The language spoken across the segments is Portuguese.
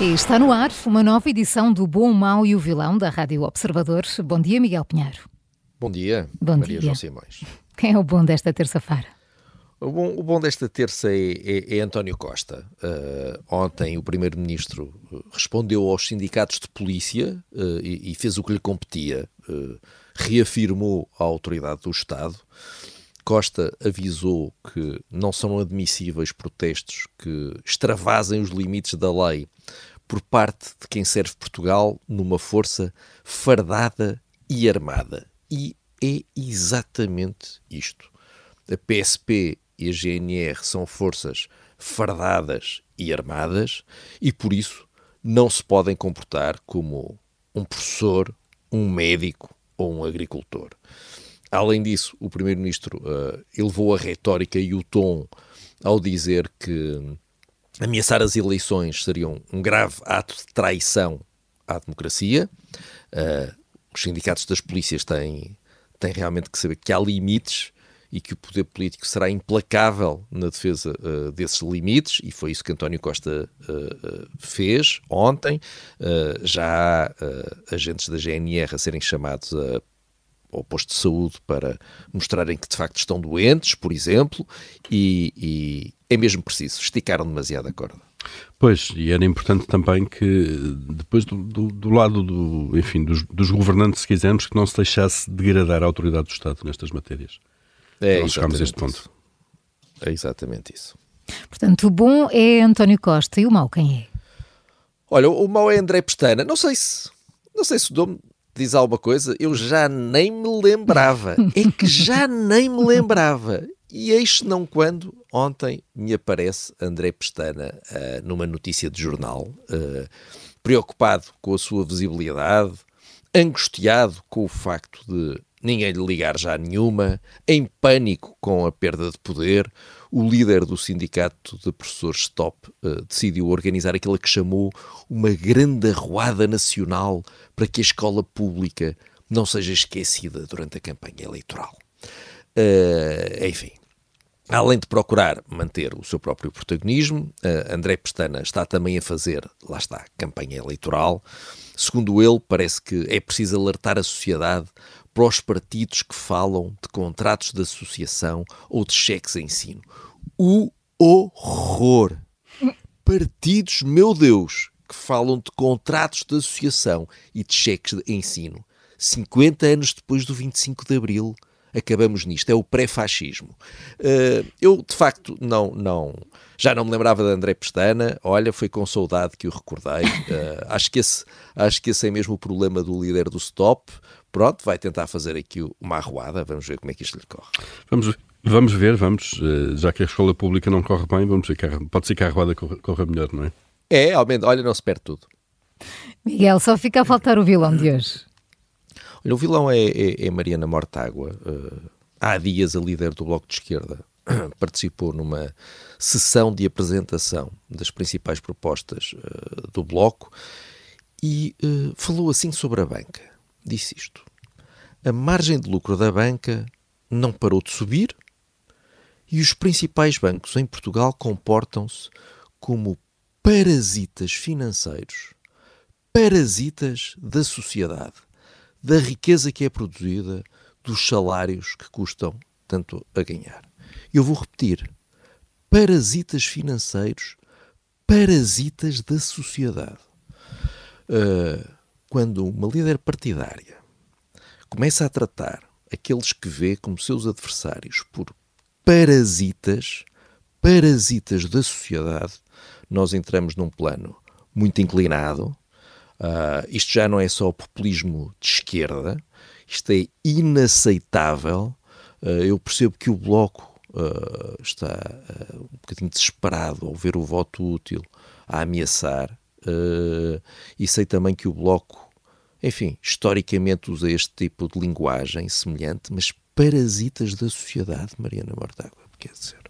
E está no ar uma nova edição do Bom, o Mau e o Vilão da Rádio Observador. Bom dia, Miguel Pinheiro. Bom dia, Bom Maria dia. João Simões. Quem é o bom desta terça-feira? O bom, o bom desta terça é, é- é António Costa. Uh, ontem o Primeiro-Ministro uh, respondeu aos sindicatos de polícia uh, e, e fez o que lhe competia. Uh, reafirmou a autoridade do Estado. Costa avisou que não são admissíveis protestos que extravasem os limites da lei por parte de quem serve Portugal numa força fardada e armada. E é exatamente isto. A PSP e a GNR são forças fardadas e armadas e por isso não se podem comportar como um professor, um médico ou um agricultor. Além disso, o Primeiro-Ministro eh, elevou a retórica e o tom ao dizer que ameaçar as eleições seria um, grave ato de traição à democracia. Uh, os sindicatos das polícias têm, têm realmente que saber que há limites e que o poder político será implacável na defesa uh, desses limites, e foi isso que António Costa uh, uh, fez ontem. Uh, já há uh, agentes da GNR a serem chamados a ao posto de saúde para mostrarem que de facto estão doentes, por exemplo, e, e é mesmo preciso. Esticaram demasiado a corda. Pois, e era importante também que, depois do, do, do lado do, enfim, dos, dos, governantes, se quisermos, que não se deixasse degradar a autoridade do Estado nestas matérias. É, Nós chegámos a este ponto. Isso. É exatamente isso. Portanto, o bom é António Costa e o mau quem é? Olha, o mau é André Pestana. Não sei se, não sei se o Dom diz alguma coisa, eu já nem me lembrava. É que já nem me lembrava. E eis não quando ontem me aparece André Pestana uh, numa notícia de jornal, uh, preocupado com a sua visibilidade, angustiado com o facto de ninguém lhe ligar já nenhuma, em pânico com a perda de poder, o líder do sindicato de professores Stop uh, decidiu organizar aquilo que chamou uma grande arruada nacional para que a escola pública não seja esquecida durante a campanha eleitoral. Uh, enfim, além de procurar manter o seu próprio protagonismo, uh, André Pestana está também a fazer, lá está, campanha eleitoral. Segundo ele, parece que é preciso alertar a sociedade para os partidos que falam de contratos de associação ou de cheques em ensino. O horror! Partidos, meu Deus, que falam de contratos de associação e de cheques de ensino. 50 anos depois do 25 de Abril, acabamos nisto. É o pré-fascismo. Uh, eu, de facto, não, não, já não me lembrava de André Pestana. Olha, foi com saudade que o recordei. Uh, acho, que esse, acho que esse é mesmo o problema do líder do Stop. Pronto, vai tentar fazer aqui uma arruada. Vamos ver como é que isto lhe corre. Vamos, vamos ver, vamos. Já que a escola pública não corre bem, vamos ver que a, pode ser que a arruada corra, corra melhor, não é? É, aumenta. Olha, não se perde tudo. Miguel, só fica a faltar o vilão de hoje. Olha, o vilão é, é, é Mariana Mortágua. Uh, há dias a líder do Bloco de Esquerda participou numa sessão de apresentação das principais propostas uh, do Bloco e uh, falou assim sobre a banca. Disse isto. A margem de lucro da banca não parou de subir e os principais bancos em Portugal comportam-se como parasitas financeiros, parasitas da sociedade da riqueza que é produzida, dos salários que custam tanto a ganhar. Eu vou repetir: parasitas financeiros, parasitas da sociedade. Uh, quando uma líder partidária começa a tratar aqueles que vê como seus adversários por parasitas, parasitas da sociedade, nós entramos num plano muito inclinado, Uh, isto já não é só populismo de esquerda, Isto é inaceitável. Uh, eu percebo que o Bloco uh, está um bocadinho desesperado ao ver o voto útil a ameaçar, e sei também que o Bloco, enfim, historicamente usa este tipo de linguagem semelhante, mas parasitas da sociedade, Mariana Mortágua, quer dizer.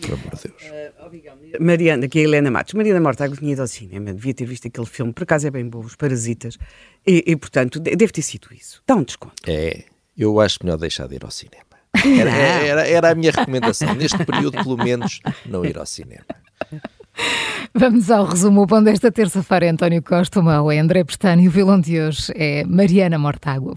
Pelo amor de Deus. Uh, Mariana, aqui é a Helena Matos. Mariana Mortágua tinha ido ao cinema, devia ter visto aquele filme, por acaso é bem bom, Os Parasitas, e, e portanto deve ter sido isso. Dá um desconto. É, eu acho melhor deixar de ir ao cinema. Era, era, era a minha recomendação, neste período, pelo menos, não ir ao cinema. Vamos ao resumo. O bom desta terça-feira é António Costa, o mau é André Pestano e o vilão de hoje é Mariana Mortágua.